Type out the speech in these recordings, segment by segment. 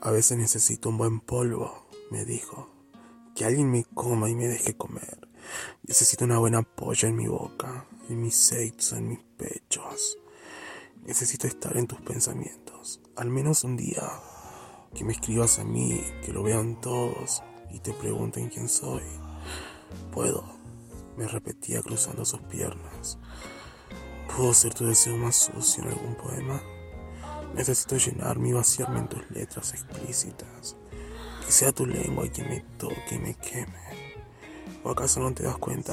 A veces necesito un buen polvo, me dijo. Que alguien me coma y me deje comer. Necesito una buena polla en mi boca, en mis sexos, en mis pechos. Necesito estar en tus pensamientos, al menos un día. Que me escribas a mí, que lo vean todos y te pregunten quién soy. Puedo, me repetía cruzando sus piernas. ¿Puedo ser tu deseo más sucio en algún poema? Necesito llenarme y vaciarme en tus letras explícitas. Que sea tu lengua quien me toque y me queme. ¿O acaso no te das cuenta?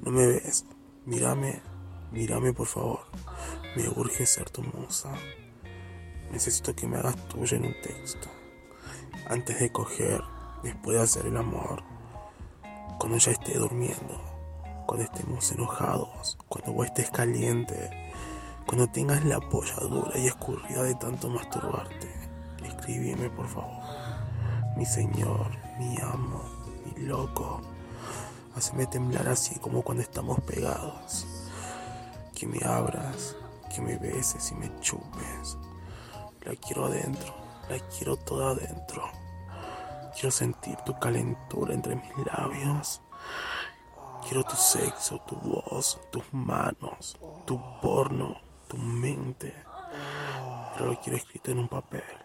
¿No me ves? Mírame, mírame por favor. Me urge ser tu musa. Necesito que me hagas tuya en un texto. Antes de coger, después de hacer el amor. Cuando ya esté durmiendo. Cuando estemos enojados. Cuando vos estés caliente. Cuando tengas la polla dura y escurrida de tanto masturbarte. Escríbeme por favor. Mi señor, mi amo, mi loco. Haceme temblar así como cuando estamos pegados. Que me abras, que me beses y me chupes. La quiero adentro, la quiero toda adentro. Quiero sentir tu calentura entre mis labios. Quiero tu sexo, tu voz, tus manos, tu porno, tu mente. Pero lo quiero escrito en un papel.